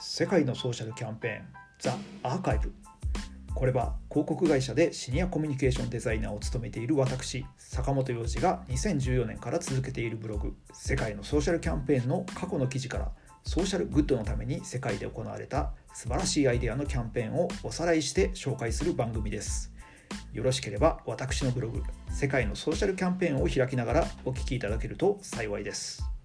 世界のソーシャルキャンペーンザ・アーカイブ。これは広告会社でシニアコミュニケーションデザイナーを務めている私坂本洋二が2014年から続けているブログ世界のソーシャルキャンペーンの過去の記事からソーシャルグッドのために世界で行われた素晴らしいアイデアのキャンペーンをおさらいして紹介する番組です。よろしければ私のブログ世界のソーシャルキャンペーンを開きながらお聴きいただけると幸いです。